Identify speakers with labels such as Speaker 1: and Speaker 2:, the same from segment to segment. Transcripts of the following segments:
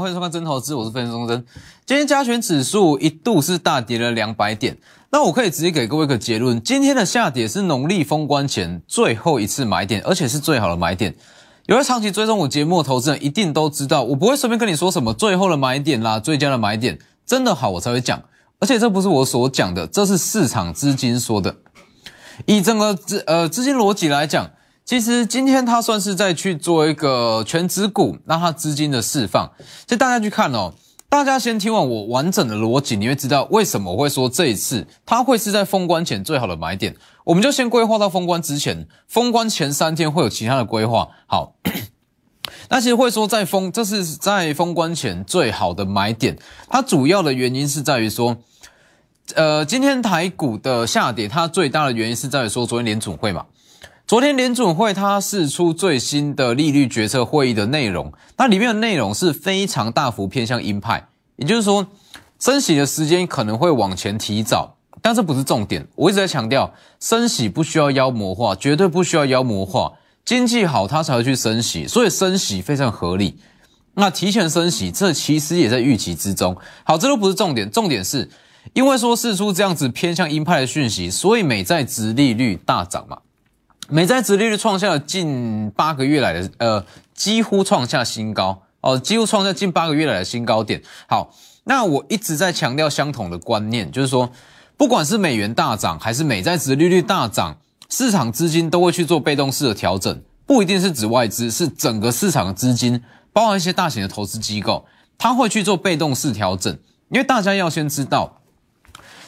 Speaker 1: 欢迎收看《真投资》，我是分析钟真。今天加权指数一度是大跌了两百点，那我可以直接给各位一个结论：今天的下跌是农历封关前最后一次买点，而且是最好的买点。有在长期追踪我节目的投资人一定都知道，我不会随便跟你说什么最后的买点啦、最佳的买点，真的好我才会讲。而且这不是我所讲的，这是市场资金说的。以整个资呃资金逻辑来讲。其实今天它算是在去做一个全指股，让它资金的释放。就大家去看哦，大家先听完我完整的逻辑，你会知道为什么我会说这一次它会是在封关前最好的买点。我们就先规划到封关之前，封关前三天会有其他的规划。好，那其实会说在封，这是在封关前最好的买点。它主要的原因是在于说，呃，今天台股的下跌，它最大的原因是在于说昨天联储会嘛。昨天联准会它释出最新的利率决策会议的内容，那里面的内容是非常大幅偏向鹰派，也就是说，升息的时间可能会往前提早，但这不是重点。我一直在强调，升息不需要妖魔化，绝对不需要妖魔化，经济好它才会去升息，所以升息非常合理。那提前升息，这其实也在预期之中。好，这都不是重点，重点是因为说释出这样子偏向鹰派的讯息，所以美债值利率大涨嘛。美债殖利率创下了近八个月来的呃，几乎创下新高哦，几乎创下近八个月来的新高点。好，那我一直在强调相同的观念，就是说，不管是美元大涨还是美债殖利率大涨，市场资金都会去做被动式的调整，不一定是指外资，是整个市场的资金，包含一些大型的投资机构，它会去做被动式调整，因为大家要先知道。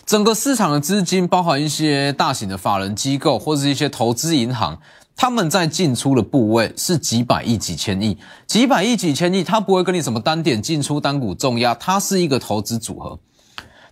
Speaker 1: 整个市场的资金，包含一些大型的法人机构或者是一些投资银行，他们在进出的部位是几百亿、几千亿、几百亿、几千亿，它不会跟你什么单点进出、单股重压，它是一个投资组合，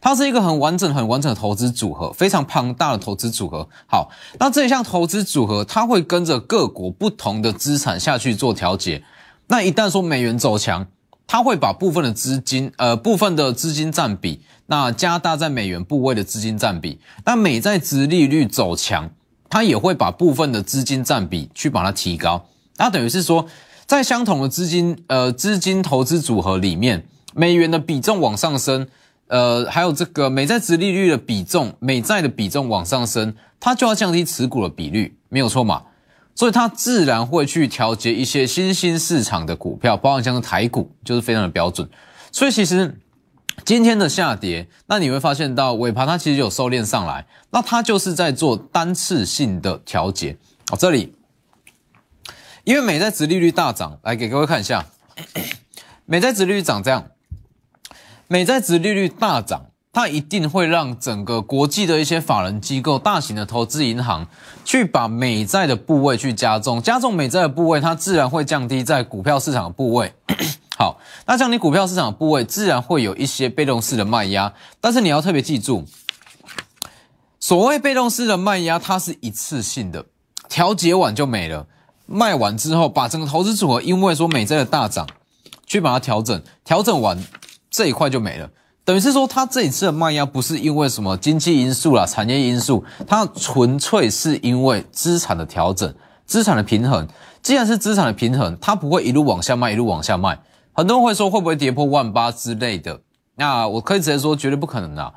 Speaker 1: 它是一个很完整、很完整的投资组合，非常庞大的投资组合。好，那这一项投资组合，它会跟着各国不同的资产下去做调节。那一旦说美元走强，它会把部分的资金，呃，部分的资金占比。那加大在美元部位的资金占比，那美债值利率走强，它也会把部分的资金占比去把它提高。那等于是说，在相同的资金呃资金投资组合里面，美元的比重往上升，呃，还有这个美债值利率的比重，美债的比重往上升，它就要降低持股的比率，没有错嘛？所以它自然会去调节一些新兴市场的股票，包含像是台股，就是非常的标准。所以其实。今天的下跌，那你会发现到尾盘它其实有收敛上来，那它就是在做单次性的调节。哦，这里，因为美债殖利率大涨，来给各位看一下，美债殖利率涨这样，美债殖利率大涨，它一定会让整个国际的一些法人机构、大型的投资银行去把美债的部位去加重，加重美债的部位，它自然会降低在股票市场的部位。好，那像你股票市场的部位，自然会有一些被动式的卖压，但是你要特别记住，所谓被动式的卖压，它是一次性的，调节完就没了，卖完之后，把整个投资组合，因为说美债的大涨，去把它调整，调整完这一块就没了，等于是说，它这一次的卖压不是因为什么经济因素啦、产业因素，它纯粹是因为资产的调整、资产的平衡。既然是资产的平衡，它不会一路往下卖，一路往下卖。很多人会说会不会跌破万八之类的？那我可以直接说绝对不可能啊！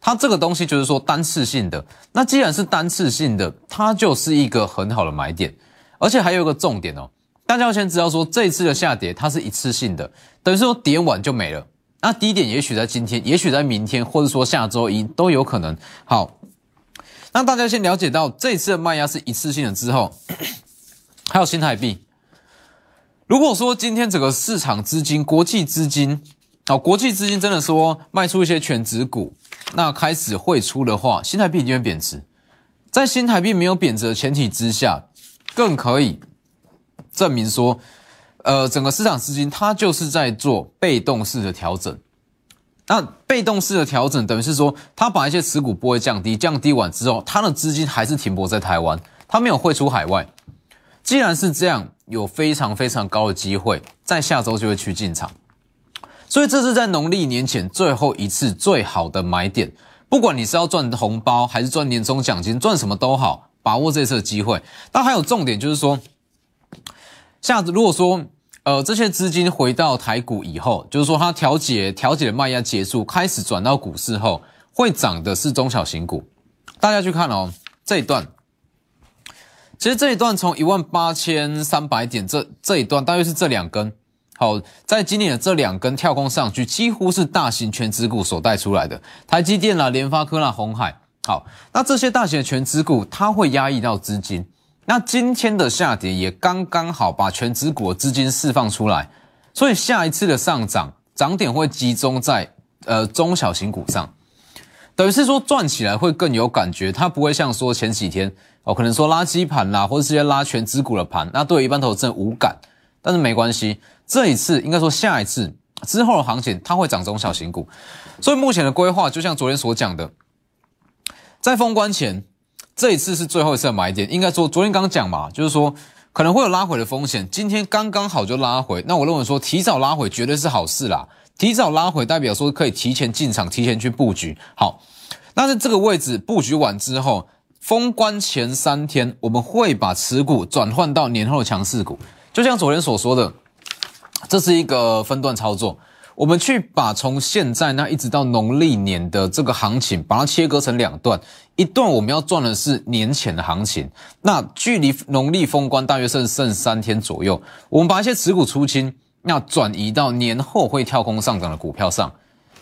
Speaker 1: 它这个东西就是说单次性的。那既然是单次性的，它就是一个很好的买点。而且还有一个重点哦，大家要先知道说这一次的下跌它是一次性的，等于说跌完就没了。那低点也许在今天，也许在明天，或者说下周一都有可能。好，那大家先了解到这次的卖压是一次性的之后，还有新台币。如果说今天整个市场资金、国际资金，哦，国际资金真的说卖出一些全值股，那开始汇出的话，新台币一定会贬值。在新台币没有贬值的前提之下，更可以证明说，呃，整个市场资金它就是在做被动式的调整。那被动式的调整等于是说，它把一些持股不会降低，降低完之后，它的资金还是停泊在台湾，它没有汇出海外。既然是这样。有非常非常高的机会，在下周就会去进场，所以这是在农历年前最后一次最好的买点。不管你是要赚红包还是赚年终奖金，赚什么都好，把握这次的机会。但还有重点就是说，下次如果说呃，这些资金回到台股以后，就是说它调节调节的卖压结束，开始转到股市后，会涨的是中小型股。大家去看哦，这一段，其实这一段从一万八千三百点这这一段，大约是这两根。好，在今年的这两根跳空上去，几乎是大型全资股所带出来的，台积电啦、联发科啦、红海。好，那这些大型的全资股，它会压抑到资金。那今天的下跌也刚刚好把全指股的资金释放出来，所以下一次的上涨涨点会集中在呃中小型股上，等于是说赚起来会更有感觉，它不会像说前几天哦，可能说垃圾盘啦，或者直接拉全指股的盘，那对一般投资人无感，但是没关系，这一次应该说下一次之后的行情它会涨中小型股，所以目前的规划就像昨天所讲的，在封关前。这一次是最后一次的买点，应该说昨天刚讲嘛，就是说可能会有拉回的风险，今天刚刚好就拉回，那我认为说提早拉回绝对是好事啦，提早拉回代表说可以提前进场，提前去布局。好，那在这个位置布局完之后，封关前三天我们会把持股转换到年后的强势股，就像昨天所说的，这是一个分段操作。我们去把从现在那一直到农历年的这个行情，把它切割成两段，一段我们要赚的是年前的行情，那距离农历封关大约剩剩三天左右，我们把一些持股出清，那转移到年后会跳空上涨的股票上，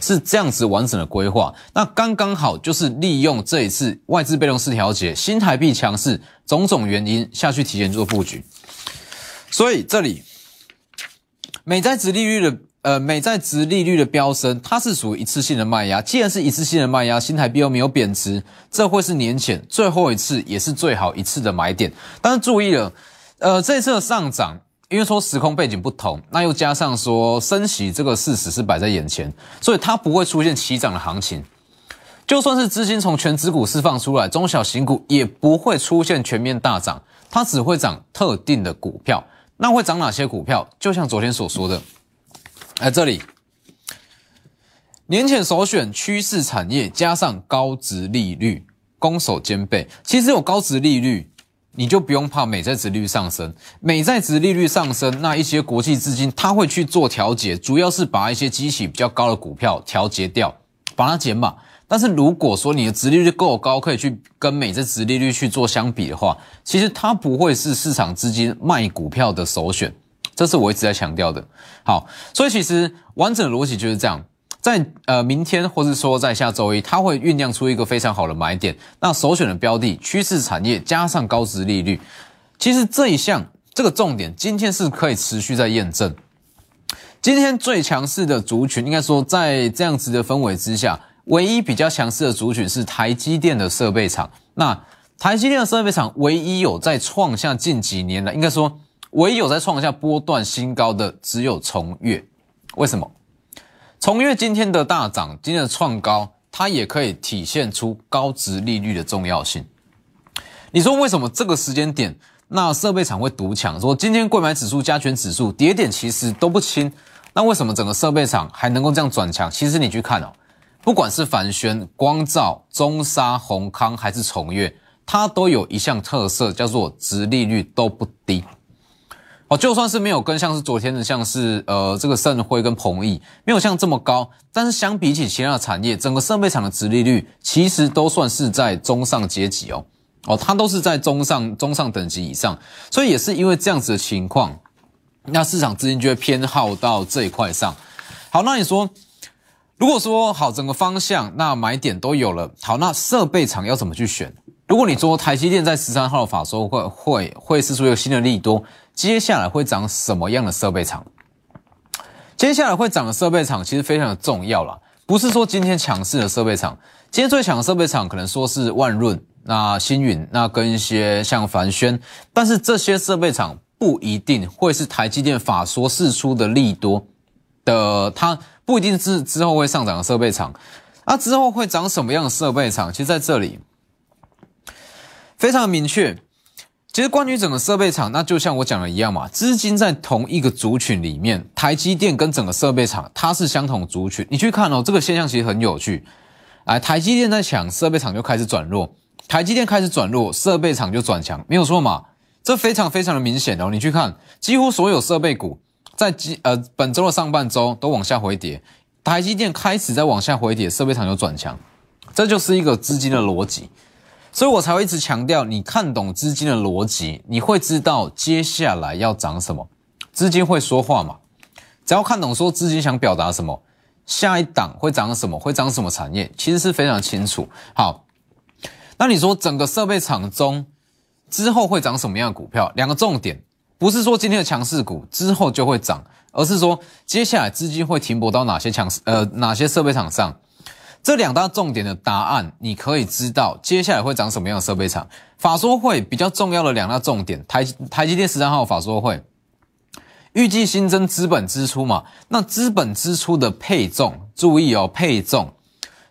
Speaker 1: 是这样子完整的规划，那刚刚好就是利用这一次外资被动式调节、新台币强势种种原因下去提前做布局，所以这里美债值利率的。呃，美债值利率的飙升，它是属于一次性的卖压。既然是一次性的卖压，新台币又没有贬值，这会是年前最后一次，也是最好一次的买点。但是注意了，呃，这次的上涨，因为说时空背景不同，那又加上说升息这个事实是摆在眼前，所以它不会出现齐涨的行情。就算是资金从全指股释放出来，中小型股也不会出现全面大涨，它只会涨特定的股票。那会涨哪些股票？就像昨天所说的。在这里，年前首选趋势产业，加上高值利率，攻守兼备。其实有高值利率，你就不用怕美债值利率上升。美债值利率上升，那一些国际资金它会去做调节，主要是把一些基期比较高的股票调节掉，把它减码。但是如果说你的值利率够高，可以去跟美债值利率去做相比的话，其实它不会是市场资金卖股票的首选。这是我一直在强调的。好，所以其实完整的逻辑就是这样，在呃明天或者说在下周一，它会酝酿出一个非常好的买点。那首选的标的趋势产业加上高值利率，其实这一项这个重点，今天是可以持续在验证。今天最强势的族群，应该说在这样子的氛围之下，唯一比较强势的族群是台积电的设备厂。那台积电的设备厂唯一有在创下近几年的，应该说。唯有在创下波段新高的只有重越，为什么？重越今天的大涨，今天的创高，它也可以体现出高值利率的重要性。你说为什么这个时间点，那设备厂会独强？说今天贵买指数、加权指数跌点其实都不轻，那为什么整个设备厂还能够这样转强？其实你去看哦，不管是凡轩、光照、中沙、宏康还是重越，它都有一项特色，叫做值利率都不低。哦，就算是没有跟像是昨天的像是呃这个盛辉跟鹏毅没有像这么高，但是相比起其他的产业，整个设备厂的殖利率其实都算是在中上阶级哦，哦，它都是在中上中上等级以上，所以也是因为这样子的情况，那市场资金就会偏好到这一块上。好，那你说，如果说好整个方向，那买点都有了，好，那设备厂要怎么去选？如果你说台积电在十三号法说会会会试出一个新的利多。接下来会涨什么样的设备厂？接下来会涨的设备厂其实非常的重要了，不是说今天强势的设备厂，今天最强的设备厂可能说是万润、那星云、那跟一些像凡轩，但是这些设备厂不一定会是台积电法说释出的利多的，它不一定是之后会上涨的设备厂。那之后会涨什么样的设备厂？其实在这里非常明确。其实关于整个设备厂，那就像我讲的一样嘛，资金在同一个族群里面，台积电跟整个设备厂它是相同族群。你去看哦，这个现象其实很有趣。哎，台积电在抢，设备厂就开始转弱；台积电开始转弱，设备厂就转强，没有错嘛？这非常非常的明显哦。你去看，几乎所有设备股在今呃本周的上半周都往下回跌，台积电开始在往下回跌，设备厂就转强，这就是一个资金的逻辑，所以我才会一直强调，你看懂资金的逻辑，你会知道接下来要涨什么，资金会说话嘛，只要看懂说资金想表达什么，下一档会涨什么，会涨什么产业，其实是非常清楚。好，那你说整个设备厂中之后会涨什么样的股票？两个重点。不是说今天的强势股之后就会涨，而是说接下来资金会停泊到哪些强势呃哪些设备厂上？这两大重点的答案，你可以知道接下来会涨什么样的设备厂。法说会比较重要的两大重点，台台积电十三号法说会预计新增资本支出嘛？那资本支出的配重，注意哦，配重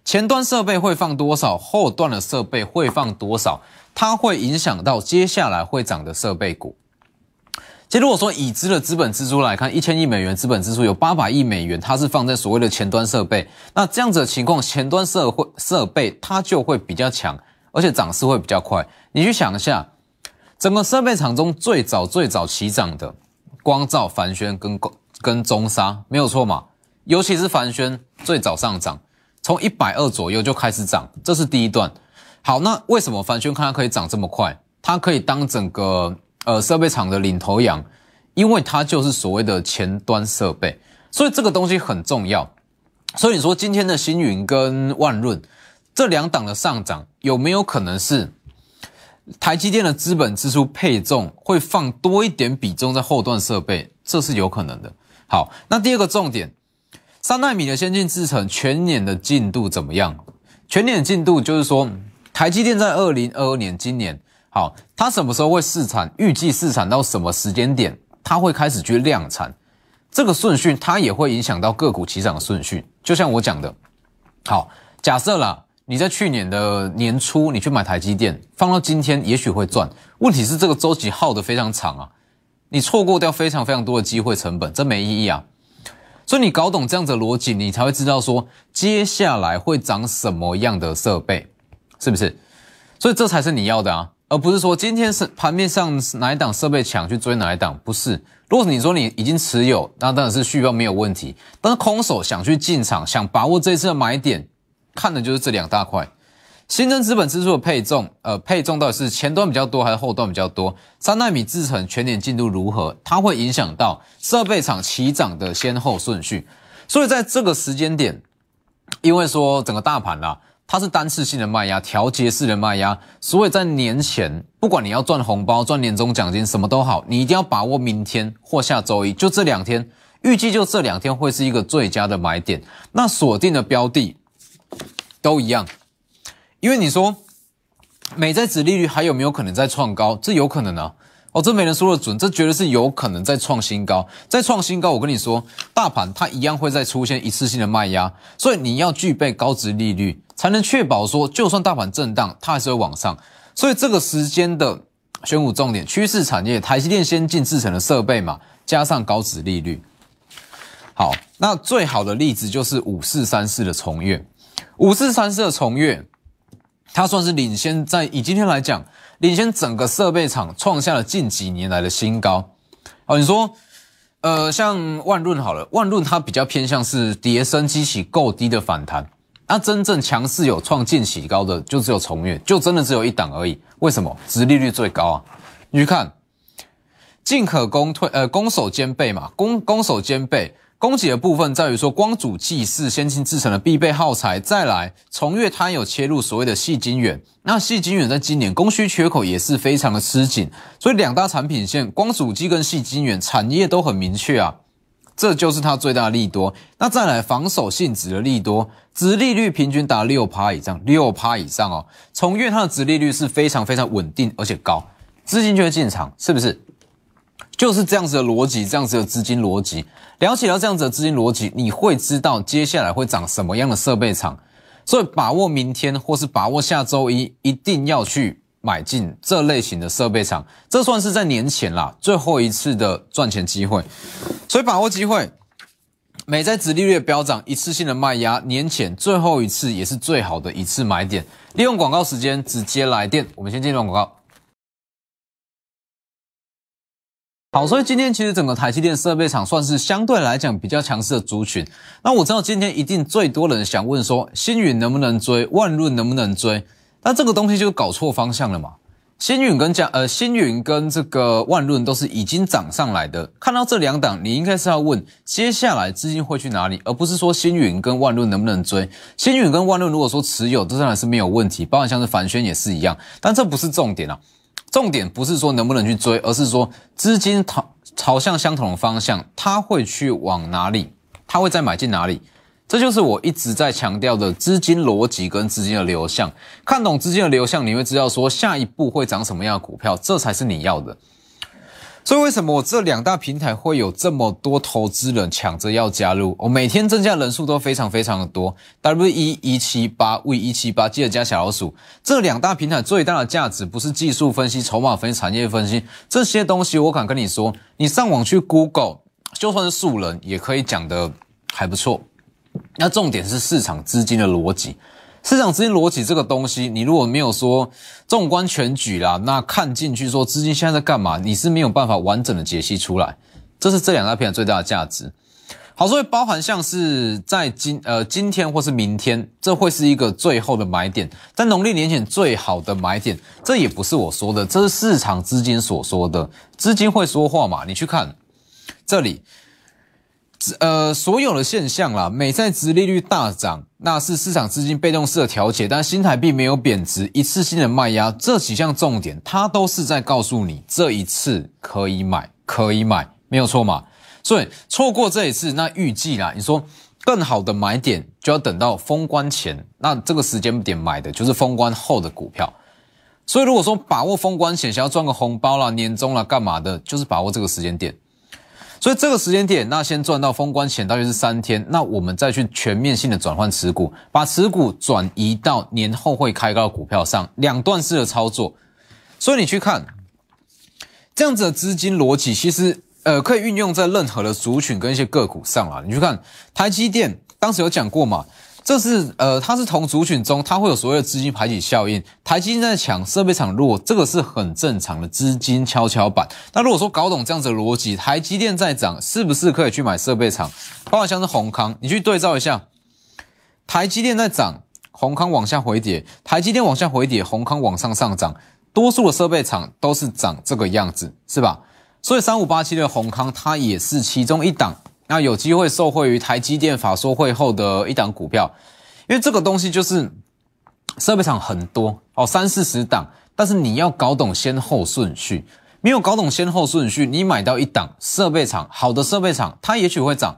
Speaker 1: 前端设备会放多少，后端的设备会放多少，它会影响到接下来会涨的设备股。其实如果说已知的资本支出来看，一千亿美元资本支出有八百亿美元，它是放在所谓的前端设备。那这样子的情况，前端设会设备它就会比较强，而且涨势会比较快。你去想一下，整个设备厂中最早最早起涨的光照、凡轩跟跟中沙没有错嘛？尤其是凡轩最早上涨，从一百二左右就开始涨，这是第一段。好，那为什么凡轩看它可以涨这么快？它可以当整个。呃，设备厂的领头羊，因为它就是所谓的前端设备，所以这个东西很重要。所以你说今天的星云跟万润这两档的上涨，有没有可能是台积电的资本支出配重会放多一点比重在后段设备？这是有可能的。好，那第二个重点，三纳米的先进制程全年的进度怎么样？全年的进度就是说，台积电在二零二二年今年。好，它什么时候会试产？预计试产到什么时间点？它会开始去量产，这个顺序它也会影响到个股起涨的顺序。就像我讲的，好，假设啦，你在去年的年初你去买台积电，放到今天也许会赚。问题是这个周期耗得非常长啊，你错过掉非常非常多的机会成本，这没意义啊。所以你搞懂这样子的逻辑，你才会知道说接下来会涨什么样的设备，是不是？所以这才是你要的啊。而不是说今天是盘面上哪一档设备强去追哪一档，不是。如果你说你已经持有，那当然是续报没有问题。但是空手想去进场，想把握这次的买点，看的就是这两大块：新增资本支出的配重，呃，配重到底是前端比较多还是后端比较多？三纳米制程全年进度如何？它会影响到设备厂起涨的先后顺序。所以在这个时间点，因为说整个大盘啦。它是单次性的卖压，调节式的卖压，所以在年前，不管你要赚红包、赚年终奖金，什么都好，你一定要把握明天或下周一，就这两天，预计就这两天会是一个最佳的买点。那锁定的标的都一样，因为你说美债殖利率还有没有可能再创高？这有可能啊。哦，这没人说的准，这绝对是有可能再创新高，再创新高。我跟你说，大盘它一样会再出现一次性的卖压，所以你要具备高值利率，才能确保说，就算大盘震荡，它还是会往上。所以这个时间的选股重点，趋势产业，台积电先进制成的设备嘛，加上高值利率。好，那最好的例子就是五四三四的重越，五四三四的重越，它算是领先，在以今天来讲。领先整个设备厂创下了近几年来的新高。哦，你说，呃，像万润好了，万润它比较偏向是跌升激起够低的反弹。那真正强势有创近期高的，就只有重越，就真的只有一档而已。为什么？殖利率最高啊！你去看，进可攻退，呃，攻守兼备嘛，攻攻守兼备。供给的部分在于说，光主技是先进制成的必备耗材。再来，从越它有切入所谓的细晶圆，那细晶圆在今年供需缺口也是非常的吃紧，所以两大产品线，光主机跟细晶圆产业都很明确啊，这就是它最大的利多。那再来，防守性质的利多，殖利率平均达六趴以上，六趴以上哦。从月它的殖利率是非常非常稳定而且高，资金就会进场，是不是？就是这样子的逻辑，这样子的资金逻辑，了解到这样子的资金逻辑，你会知道接下来会涨什么样的设备厂，所以把握明天或是把握下周一，一定要去买进这类型的设备厂，这算是在年前啦最后一次的赚钱机会，所以把握机会，美债殖利率飙涨，一次性的卖压，年前最后一次也是最好的一次买点，利用广告时间直接来电，我们先进入广告。好，所以今天其实整个台积电设备厂算是相对来讲比较强势的族群。那我知道今天一定最多人想问说，星宇能不能追，万润能不能追？那这个东西就搞错方向了嘛。星云跟加呃星云跟这个万润都是已经涨上来的，看到这两档，你应该是要问接下来资金会去哪里，而不是说星云跟万润能不能追。星云跟万润如果说持有，这当然是没有问题，包括像是凡轩也是一样，但这不是重点啊。重点不是说能不能去追，而是说资金朝朝向相同的方向，它会去往哪里，它会再买进哪里，这就是我一直在强调的资金逻辑跟资金的流向。看懂资金的流向，你会知道说下一步会涨什么样的股票，这才是你要的。所以为什么我这两大平台会有这么多投资人抢着要加入？我每天增加人数都非常非常的多。W 一一七八 V 一七八，记得加小老鼠。这两大平台最大的价值不是技术分析、筹码分析、产业分析这些东西，我敢跟你说，你上网去 Google，就算是素人也可以讲的还不错。那重点是市场资金的逻辑。市场资金逻辑这个东西，你如果没有说纵观全局啦，那看进去说资金现在在干嘛，你是没有办法完整的解析出来。这是这两大片最大的价值。好，所以包含像是在今呃今天或是明天，这会是一个最后的买点，在农历年前最好的买点，这也不是我说的，这是市场资金所说的。资金会说话嘛？你去看这里。呃，所有的现象啦，美债值利率大涨，那是市场资金被动式的调节，但新台币没有贬值，一次性的卖压，这几项重点，它都是在告诉你，这一次可以买，可以买，没有错嘛？所以错过这一次，那预计啦，你说更好的买点就要等到封关前，那这个时间点买的就是封关后的股票。所以如果说把握封关前，想要赚个红包啦、年终啦、干嘛的，就是把握这个时间点。所以这个时间点，那先赚到封关前大约是三天，那我们再去全面性的转换持股，把持股转移到年后会开高的股票上，两段式的操作。所以你去看这样子的资金逻辑，其实呃可以运用在任何的族群跟一些个股上啊。你去看台积电，当时有讲过嘛？这是呃，它是同族群中，它会有所谓的资金排挤效应。台积电在抢，设备厂弱，这个是很正常的资金跷跷板。那如果说搞懂这样子的逻辑，台积电在涨，是不是可以去买设备厂？包括像是宏康，你去对照一下，台积电在涨，宏康往下回跌；台积电往下回跌，宏康往上上涨。多数的设备厂都是长这个样子，是吧？所以三五八七的宏康，它也是其中一档。那有机会受惠于台积电法说会后的一档股票，因为这个东西就是设备厂很多哦，三四十档，但是你要搞懂先后顺序，没有搞懂先后顺序，你买到一档设备厂好的设备厂，它也许会涨，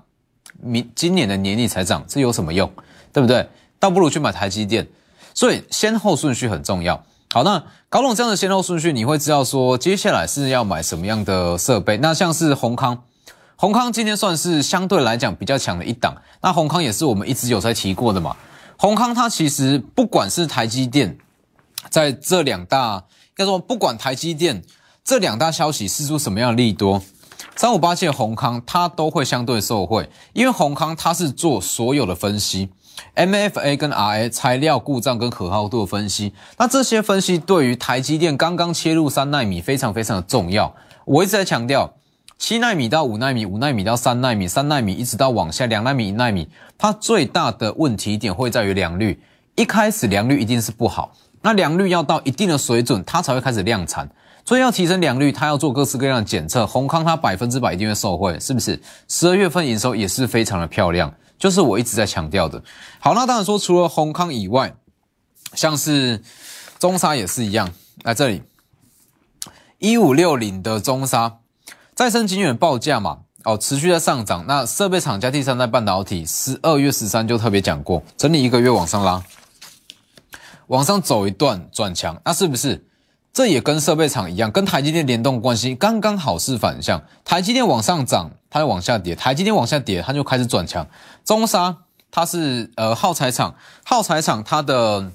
Speaker 1: 明今年的年底才涨，这有什么用？对不对？倒不如去买台积电，所以先后顺序很重要。好，那搞懂这样的先后顺序，你会知道说接下来是要买什么样的设备。那像是宏康。宏康今天算是相对来讲比较强的一档，那宏康也是我们一直有在提过的嘛。宏康它其实不管是台积电，在这两大，要说不管台积电这两大消息释出什么样的利多，三五八七的宏康它都会相对受惠，因为宏康它是做所有的分析，MFA 跟 RA 材料故障跟可靠度的分析，那这些分析对于台积电刚刚切入三纳米非常非常的重要，我一直在强调。七纳米到五纳米，五纳米到三纳米，三纳米一直到往下两纳米、一纳米，它最大的问题点会在于良率。一开始良率一定是不好，那良率要到一定的水准，它才会开始量产。所以要提升良率，它要做各式各样的检测。宏康它百分之百一定会受惠，是不是？十二月份营收也是非常的漂亮，就是我一直在强调的。好，那当然说除了宏康以外，像是中沙也是一样。来这里，一五六零的中沙。再生晶圆报价嘛，哦，持续在上涨。那设备厂家第三代半导体，十二月十三就特别讲过，整理一个月往上拉，往上走一段转强，那是不是？这也跟设备厂一样，跟台积电联动关系刚刚好是反向。台积电往上涨，它就往下跌；台积电往下跌，它就开始转强。中沙它是呃耗材厂，耗材厂它的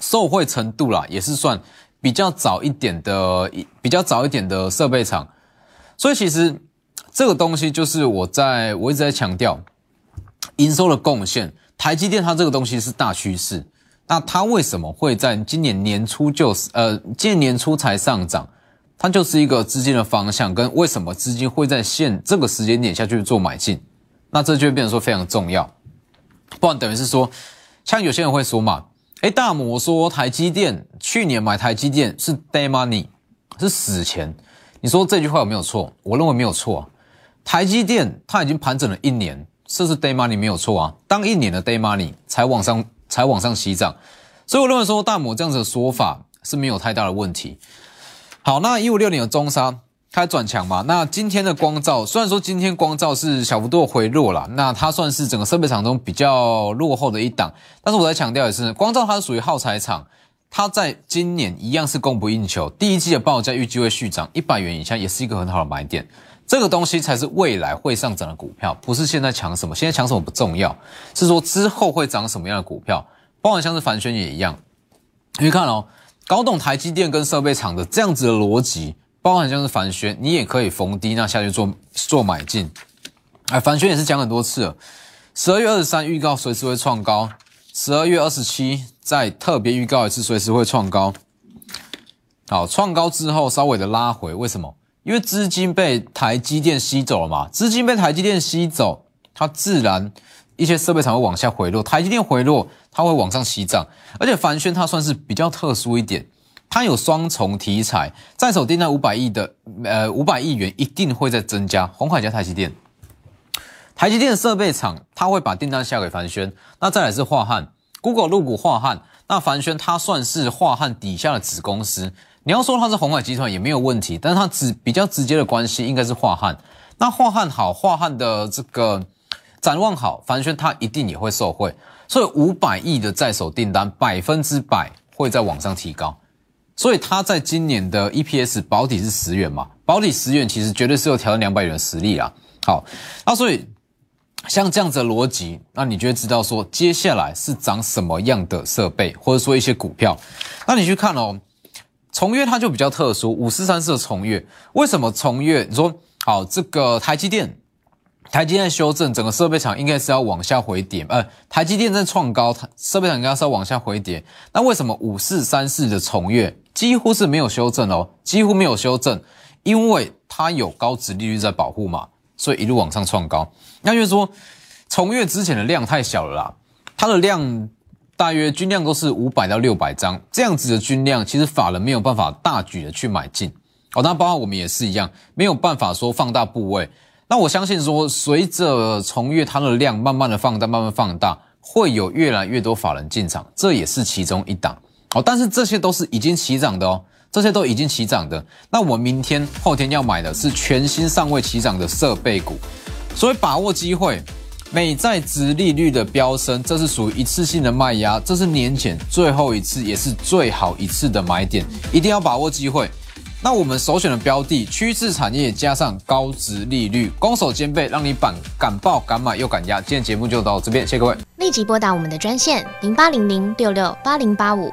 Speaker 1: 受惠程度啦，也是算比较早一点的，比较早一点的设备厂。所以其实这个东西就是我在我一直在强调营收的贡献。台积电它这个东西是大趋势，那它为什么会在今年年初就呃今年年初才上涨？它就是一个资金的方向，跟为什么资金会在现这个时间点下去做买进，那这就会变成说非常重要。不然等于是说，像有些人会说嘛，哎，大摩说台积电去年买台积电是 day money，是死钱。你说这句话有没有错？我认为没有错。台积电它已经盘整了一年，这是 day money 没有错啊。当一年的 day money 才往上才往上起涨，所以我认为说大摩这样子的说法是没有太大的问题。好，那一五六零的中沙开转强嘛？那今天的光照虽然说今天光照是小幅度回落了，那它算是整个设备厂中比较落后的一档。但是我在强调的是，光照它是属于耗材厂，它在今年一样是供不应求。第一季的报价预计会续涨一百元以下，也是一个很好的买点。这个东西才是未来会上涨的股票，不是现在抢什么，现在抢什么不重要，是说之后会涨什么样的股票。包含像是凡轩也一样，你看哦。搞懂台积电跟设备厂的这样子的逻辑，包含像是凡轩，你也可以逢低那下去做做买进。哎，凡轩也是讲很多次了，十二月二十三预告随时会创高，十二月二十七再特别预告一次随时会创高。好，创高之后稍微的拉回，为什么？因为资金被台积电吸走了嘛，资金被台积电吸走，它自然。一些设备厂会往下回落，台积电回落，它会往上吸涨，而且凡轩它算是比较特殊一点，它有双重题材，在手订单五百亿的，呃五百亿元一定会在增加，红海加台积电，台积电设备厂它会把订单下给凡轩，那再来是华汉，Google 入股华汉，那凡轩它算是华汉底下的子公司，你要说它是红海集团也没有问题，但是它直比较直接的关系应该是华汉，那华汉好，华汉的这个。展望好，凡轩它一定也会受惠，所以五百亿的在手订单百分之百会在往上提高，所以它在今年的 EPS 保底是十元嘛，保底十元其实绝对是有挑战两百元的实力啊。好，那所以像这样子的逻辑，那你就会知道说接下来是涨什么样的设备，或者说一些股票，那你去看哦，重越它就比较特殊，五四三四的重越，为什么重越？你说好，这个台积电。台积电修正，整个设备厂应该是要往下回跌，呃，台积电在创高，设备厂应该是要往下回跌。那为什么五四三四的重越几乎是没有修正哦？几乎没有修正，因为它有高值利率在保护嘛，所以一路往上创高。那就是说，重越之前的量太小了啦，它的量大约均量都是五百到六百张这样子的均量，其实法人没有办法大举的去买进哦。那包括我们也是一样，没有办法说放大部位。那我相信说，随着重越它的量慢慢的放大，慢慢放大，会有越来越多法人进场，这也是其中一档哦。但是这些都是已经起涨的哦，这些都已经起涨的。那我明天、后天要买的是全新尚未起涨的设备股，所以把握机会。美债值利率的飙升，这是属于一次性的卖压，这是年前最后一次，也是最好一次的买点，一定要把握机会。那我们首选的标的趋势产业加上高值利率，攻守兼备，让你敢敢报敢买又敢压。今天节目就到这边，谢谢各位。
Speaker 2: 立即拨打我们的专线零八零零六六八零八五